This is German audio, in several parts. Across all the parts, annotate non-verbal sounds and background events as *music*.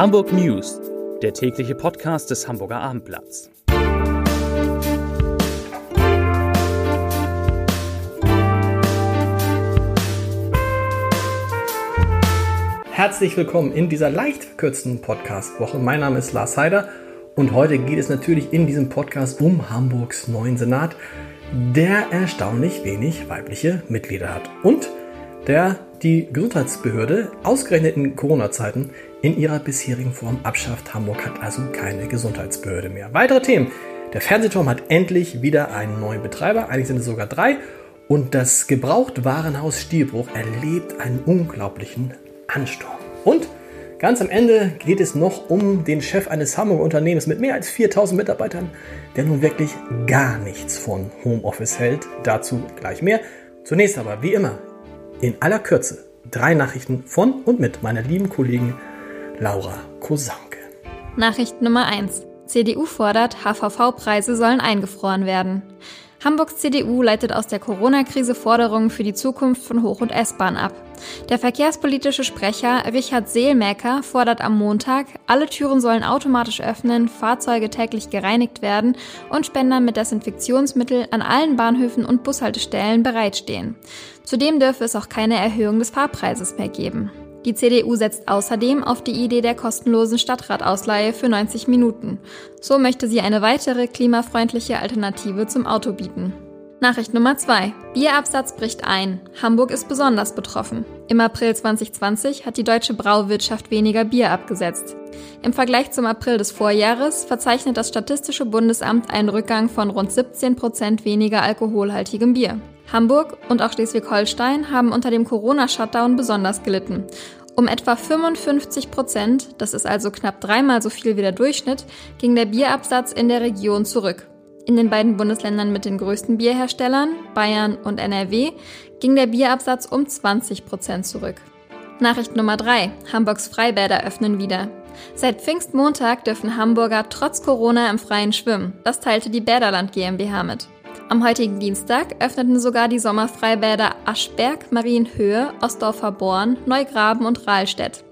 Hamburg News, der tägliche Podcast des Hamburger Abendblatts. Herzlich willkommen in dieser leicht verkürzten Podcast-Woche. Mein Name ist Lars Heider und heute geht es natürlich in diesem Podcast um Hamburgs neuen Senat, der erstaunlich wenig weibliche Mitglieder hat und der die Gesundheitsbehörde ausgerechnet in Corona-Zeiten in ihrer bisherigen Form abschafft. Hamburg hat also keine Gesundheitsbehörde mehr. Weitere Themen. Der Fernsehturm hat endlich wieder einen neuen Betreiber, eigentlich sind es sogar drei. Und das Gebrauchtwarenhaus Stielbruch erlebt einen unglaublichen Ansturm. Und ganz am Ende geht es noch um den Chef eines Hamburger Unternehmens mit mehr als 4000 Mitarbeitern, der nun wirklich gar nichts von Homeoffice hält. Dazu gleich mehr. Zunächst aber, wie immer, in aller Kürze drei Nachrichten von und mit meiner lieben Kollegin Laura Kosanke. Nachricht Nummer 1. CDU fordert, HVV-Preise sollen eingefroren werden. Hamburgs CDU leitet aus der Corona-Krise Forderungen für die Zukunft von Hoch- und S-Bahn ab. Der verkehrspolitische Sprecher Richard Seelmäcker fordert am Montag, alle Türen sollen automatisch öffnen, Fahrzeuge täglich gereinigt werden und Spender mit Desinfektionsmittel an allen Bahnhöfen und Bushaltestellen bereitstehen. Zudem dürfe es auch keine Erhöhung des Fahrpreises mehr geben. Die CDU setzt außerdem auf die Idee der kostenlosen Stadtratausleihe für 90 Minuten. So möchte sie eine weitere klimafreundliche Alternative zum Auto bieten. Nachricht Nummer 2. Bierabsatz bricht ein. Hamburg ist besonders betroffen. Im April 2020 hat die deutsche Brauwirtschaft weniger Bier abgesetzt. Im Vergleich zum April des Vorjahres verzeichnet das Statistische Bundesamt einen Rückgang von rund 17 Prozent weniger alkoholhaltigem Bier. Hamburg und auch Schleswig-Holstein haben unter dem Corona-Shutdown besonders gelitten. Um etwa 55 Prozent, das ist also knapp dreimal so viel wie der Durchschnitt, ging der Bierabsatz in der Region zurück. In den beiden Bundesländern mit den größten Bierherstellern, Bayern und NRW, ging der Bierabsatz um 20 Prozent zurück. Nachricht Nummer 3. Hamburgs Freibäder öffnen wieder. Seit Pfingstmontag dürfen Hamburger trotz Corona im Freien schwimmen. Das teilte die Bäderland GmbH mit. Am heutigen Dienstag öffneten sogar die Sommerfreibäder Aschberg, Marienhöhe, Ostdorfer Born, Neugraben und Rahlstedt.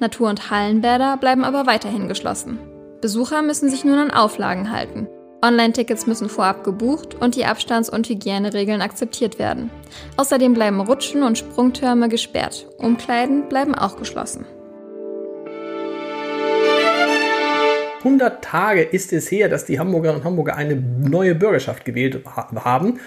Natur- und Hallenbäder bleiben aber weiterhin geschlossen. Besucher müssen sich nun an Auflagen halten. Online-Tickets müssen vorab gebucht und die Abstands- und Hygieneregeln akzeptiert werden. Außerdem bleiben Rutschen und Sprungtürme gesperrt. Umkleiden bleiben auch geschlossen. 100 Tage ist es her, dass die Hamburgerinnen und Hamburger eine neue Bürgerschaft gewählt haben.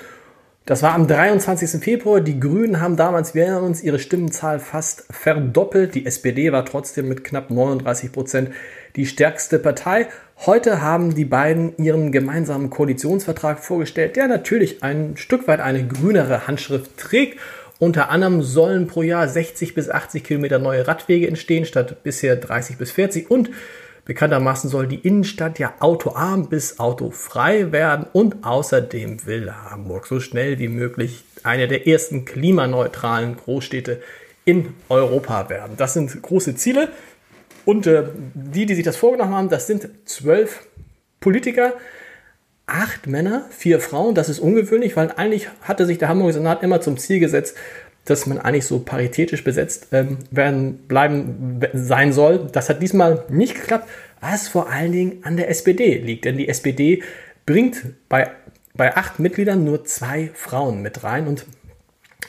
Das war am 23. Februar. Die Grünen haben damals, wir erinnern uns, ihre Stimmenzahl fast verdoppelt. Die SPD war trotzdem mit knapp 39 Prozent die stärkste Partei. Heute haben die beiden ihren gemeinsamen Koalitionsvertrag vorgestellt, der natürlich ein Stück weit eine grünere Handschrift trägt. Unter anderem sollen pro Jahr 60 bis 80 Kilometer neue Radwege entstehen, statt bisher 30 bis 40. Und Bekanntermaßen soll die Innenstadt ja autoarm bis autofrei werden und außerdem will Hamburg so schnell wie möglich eine der ersten klimaneutralen Großstädte in Europa werden. Das sind große Ziele und äh, die, die sich das vorgenommen haben, das sind zwölf Politiker, acht Männer, vier Frauen. Das ist ungewöhnlich, weil eigentlich hatte sich der Hamburger Senat immer zum Ziel gesetzt, dass man eigentlich so paritätisch besetzt ähm, werden, bleiben sein soll. Das hat diesmal nicht geklappt, was vor allen Dingen an der SPD liegt. Denn die SPD bringt bei, bei acht Mitgliedern nur zwei Frauen mit rein. Und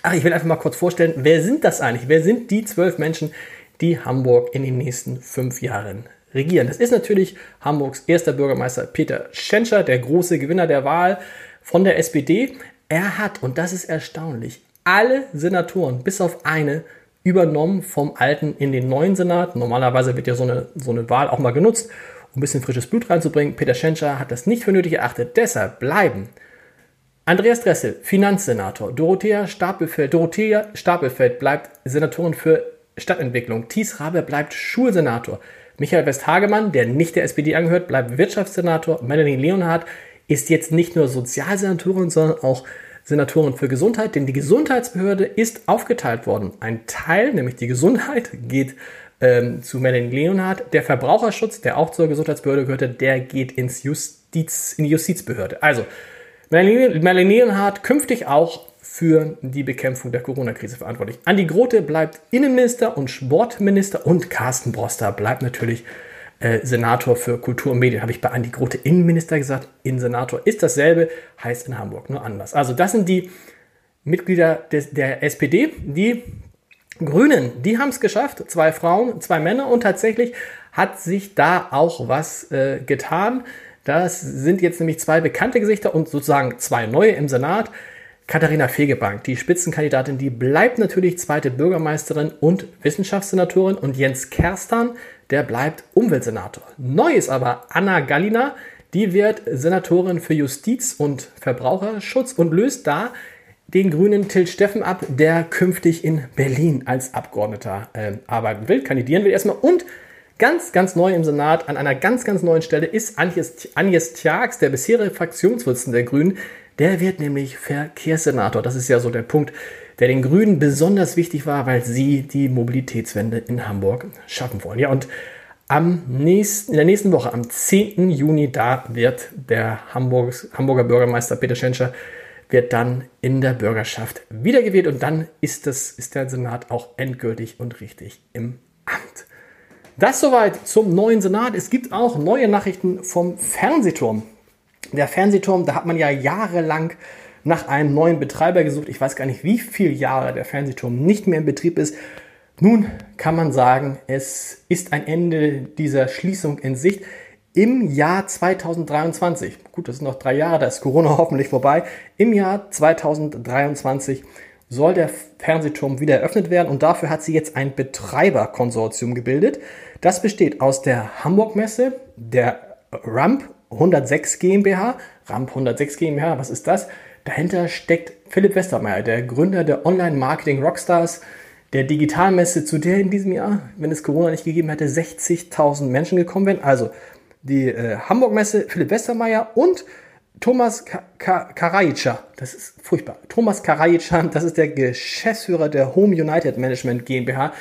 ach, ich will einfach mal kurz vorstellen, wer sind das eigentlich? Wer sind die zwölf Menschen, die Hamburg in den nächsten fünf Jahren regieren? Das ist natürlich Hamburgs erster Bürgermeister Peter Schenscher, der große Gewinner der Wahl von der SPD. Er hat, und das ist erstaunlich, alle Senatoren, bis auf eine, übernommen vom alten in den neuen Senat. Normalerweise wird ja so eine, so eine Wahl auch mal genutzt, um ein bisschen frisches Blut reinzubringen. Peter Schenscher hat das nicht für nötig erachtet. Deshalb bleiben Andreas Dressel, Finanzsenator. Dorothea Stapelfeld, Dorothea Stapelfeld bleibt Senatorin für Stadtentwicklung. Thies Rabe bleibt Schulsenator. Michael Westhagemann, der nicht der SPD angehört, bleibt Wirtschaftssenator. Melanie Leonhardt ist jetzt nicht nur Sozialsenatorin, sondern auch Senatoren für Gesundheit, denn die Gesundheitsbehörde ist aufgeteilt worden. Ein Teil, nämlich die Gesundheit, geht ähm, zu Melanie Leonhardt. Der Verbraucherschutz, der auch zur Gesundheitsbehörde gehörte, der geht ins Justiz, in die Justizbehörde. Also, Melanie, Melanie Leonhardt künftig auch für die Bekämpfung der Corona-Krise verantwortlich. Andi Grote bleibt Innenminister und Sportminister und Carsten Broster bleibt natürlich äh, Senator für Kultur und Medien. Habe ich bei Andi Grote Innenminister gesagt. Innensenator ist dasselbe, heißt in Hamburg nur anders. Also das sind die Mitglieder des, der SPD. Die Grünen, die haben es geschafft. Zwei Frauen, zwei Männer und tatsächlich hat sich da auch was äh, getan. Das sind jetzt nämlich zwei bekannte Gesichter und sozusagen zwei neue im Senat. Katharina Fegebank, die Spitzenkandidatin, die bleibt natürlich zweite Bürgermeisterin und Wissenschaftssenatorin und Jens Kerstan, der bleibt Umweltsenator. Neu ist aber Anna Gallina, die wird Senatorin für Justiz und Verbraucherschutz und löst da den grünen Till Steffen ab, der künftig in Berlin als Abgeordneter äh, arbeiten will, kandidieren will erstmal. Und ganz, ganz neu im Senat an einer ganz, ganz neuen Stelle ist Agnes, Agnes Tjax, der bisherige Fraktionsvorsitzende der Grünen, der wird nämlich Verkehrssenator. Das ist ja so der Punkt, der den Grünen besonders wichtig war, weil sie die Mobilitätswende in Hamburg schaffen wollen. Ja, und am nächsten, in der nächsten Woche, am 10. Juni, da wird der Hamburgs, Hamburger Bürgermeister Peter Schenscher wird dann in der Bürgerschaft wiedergewählt und dann ist, das, ist der Senat auch endgültig und richtig im. Das soweit zum neuen Senat. Es gibt auch neue Nachrichten vom Fernsehturm. Der Fernsehturm, da hat man ja jahrelang nach einem neuen Betreiber gesucht. Ich weiß gar nicht, wie viele Jahre der Fernsehturm nicht mehr in Betrieb ist. Nun kann man sagen, es ist ein Ende dieser Schließung in Sicht. Im Jahr 2023, gut, das sind noch drei Jahre, da ist Corona *laughs* hoffentlich vorbei. Im Jahr 2023 soll der Fernsehturm wieder eröffnet werden und dafür hat sie jetzt ein Betreiberkonsortium gebildet. Das besteht aus der Hamburg Messe, der Ramp 106 GmbH. Ramp 106 GmbH, was ist das? Dahinter steckt Philipp Westermeier, der Gründer der Online-Marketing Rockstars, der Digitalmesse, zu der in diesem Jahr, wenn es Corona nicht gegeben hätte, 60.000 Menschen gekommen wären. Also die äh, Hamburg-Messe, Philipp Westermeier und Thomas Karajica, das ist furchtbar. Thomas Karajica, das ist der Geschäftsführer der Home United Management GmbH.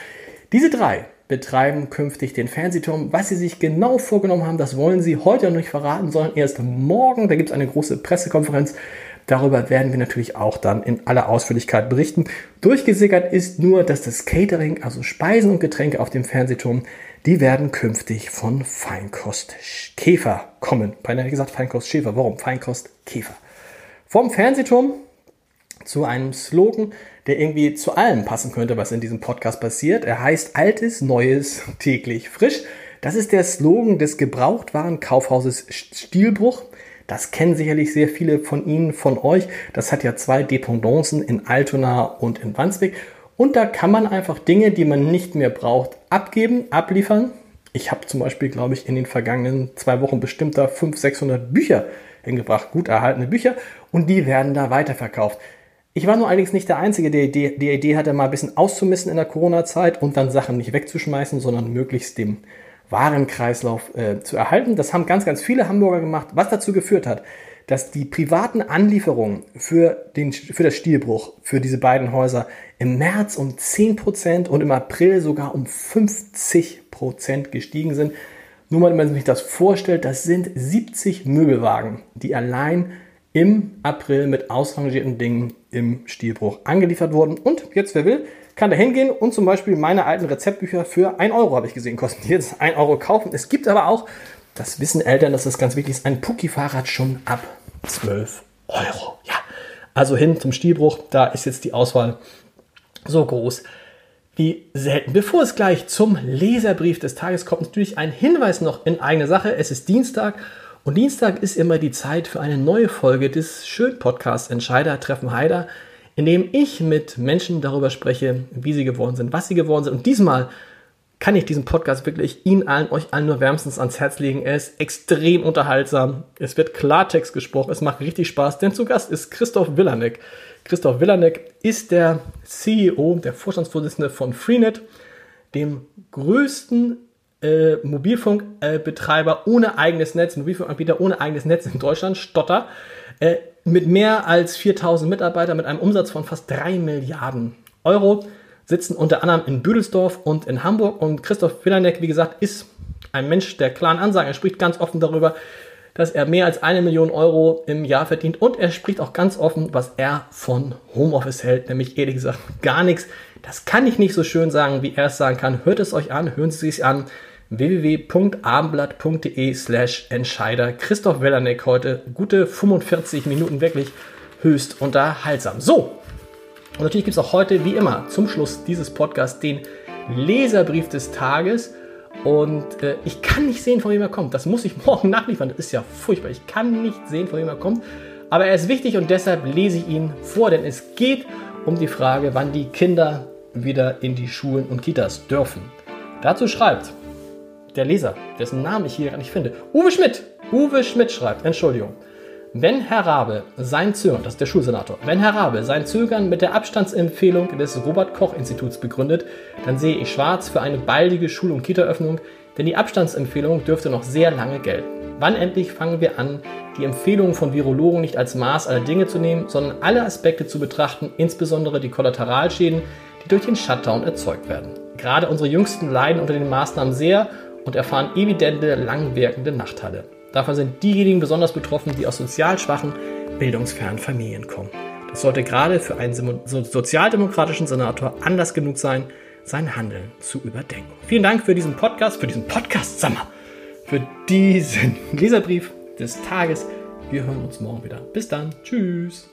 Diese drei betreiben künftig den Fernsehturm. Was sie sich genau vorgenommen haben, das wollen sie heute noch nicht verraten, sondern erst morgen. Da gibt es eine große Pressekonferenz. Darüber werden wir natürlich auch dann in aller Ausführlichkeit berichten. Durchgesickert ist nur, dass das Catering, also Speisen und Getränke auf dem Fernsehturm, die werden künftig von Feinkost Käfer kommen. Beinahe gesagt Feinkost Schäfer. Warum? Feinkost Käfer. Vom Fernsehturm zu einem Slogan, der irgendwie zu allem passen könnte, was in diesem Podcast passiert. Er heißt Altes, Neues, täglich frisch. Das ist der Slogan des Gebrauchtwarenkaufhauses Stilbruch. Das kennen sicherlich sehr viele von Ihnen, von euch. Das hat ja zwei Dependancen in Altona und in Wandsbek. Und da kann man einfach Dinge, die man nicht mehr braucht, abgeben, abliefern. Ich habe zum Beispiel, glaube ich, in den vergangenen zwei Wochen bestimmt da 500, 600 Bücher hingebracht, gut erhaltene Bücher, und die werden da weiterverkauft. Ich war nur allerdings nicht der Einzige, der die, die Idee hatte, mal ein bisschen auszumissen in der Corona-Zeit und dann Sachen nicht wegzuschmeißen, sondern möglichst dem Warenkreislauf äh, zu erhalten. Das haben ganz, ganz viele Hamburger gemacht, was dazu geführt hat, dass die privaten Anlieferungen für, den, für das Stilbruch, für diese beiden Häuser im März um 10% und im April sogar um 50% gestiegen sind. Nur mal, wenn man sich das vorstellt, das sind 70 Möbelwagen, die allein im April mit ausrangierten Dingen im Stilbruch angeliefert wurden. Und jetzt, wer will, kann da hingehen und zum Beispiel meine alten Rezeptbücher für 1 Euro, habe ich gesehen, kosten jetzt 1 Euro kaufen. Es gibt aber auch, das wissen Eltern, dass das ganz wichtig ist, ein Pucki-Fahrrad schon ab 12 Euro. Ja, also hin zum Stilbruch, da ist jetzt die Auswahl so groß wie selten. Bevor es gleich zum Leserbrief des Tages kommt, natürlich ein Hinweis noch in eigene Sache. Es ist Dienstag und Dienstag ist immer die Zeit für eine neue Folge des Schön-Podcasts Entscheider treffen Heider, in dem ich mit Menschen darüber spreche, wie sie geworden sind, was sie geworden sind. Und diesmal kann ich diesen Podcast wirklich Ihnen allen, euch allen nur wärmstens ans Herz legen. Er ist extrem unterhaltsam. Es wird Klartext gesprochen. Es macht richtig Spaß, denn zu Gast ist Christoph Willanek. Christoph Willanek ist der CEO, der Vorstandsvorsitzende von Freenet, dem größten äh, Mobilfunkbetreiber ohne eigenes Netz, Mobilfunkanbieter ohne eigenes Netz in Deutschland, Stotter, äh, mit mehr als 4000 Mitarbeitern, mit einem Umsatz von fast 3 Milliarden Euro, sitzen unter anderem in Büdelsdorf und in Hamburg. Und Christoph Willanek, wie gesagt, ist ein Mensch der klaren Ansagen. Er spricht ganz offen darüber, dass er mehr als eine Million Euro im Jahr verdient und er spricht auch ganz offen, was er von Homeoffice hält, nämlich ehrlich gesagt gar nichts. Das kann ich nicht so schön sagen, wie er es sagen kann. Hört es euch an, hören Sie es an www.abendblatt.de slash Entscheider. Christoph Wellerneck heute gute 45 Minuten wirklich höchst unterhaltsam. So, und natürlich gibt es auch heute, wie immer, zum Schluss dieses Podcasts den Leserbrief des Tages. Und äh, ich kann nicht sehen, von wem er kommt. Das muss ich *laughs* morgen nachliefern. Das ist ja furchtbar. Ich kann nicht sehen, von wem er kommt. Aber er ist wichtig und deshalb lese ich ihn vor, denn es geht um die Frage, wann die Kinder wieder in die Schulen und Kitas dürfen. Dazu schreibt der Leser, dessen Namen ich hier gar nicht finde, Uwe Schmidt. Uwe Schmidt schreibt, Entschuldigung. Wenn Herr Rabe sein Zögern, das ist der Schulsenator, wenn Herr Rabe sein Zögern mit der Abstandsempfehlung des Robert-Koch-Instituts begründet, dann sehe ich schwarz für eine baldige Schul- und Kita-Öffnung, denn die Abstandsempfehlung dürfte noch sehr lange gelten. Wann endlich fangen wir an, die Empfehlungen von Virologen nicht als Maß aller Dinge zu nehmen, sondern alle Aspekte zu betrachten, insbesondere die Kollateralschäden, die durch den Shutdown erzeugt werden. Gerade unsere Jüngsten leiden unter den Maßnahmen sehr und erfahren evidente, langwirkende Nachteile. Davon sind diejenigen besonders betroffen, die aus sozial schwachen, bildungsfernen Familien kommen. Das sollte gerade für einen sozialdemokratischen Senator Anlass genug sein, sein Handeln zu überdenken. Vielen Dank für diesen Podcast, für diesen Podcast, Sommer, für diesen *laughs* Leserbrief des Tages. Wir hören uns morgen wieder. Bis dann. Tschüss.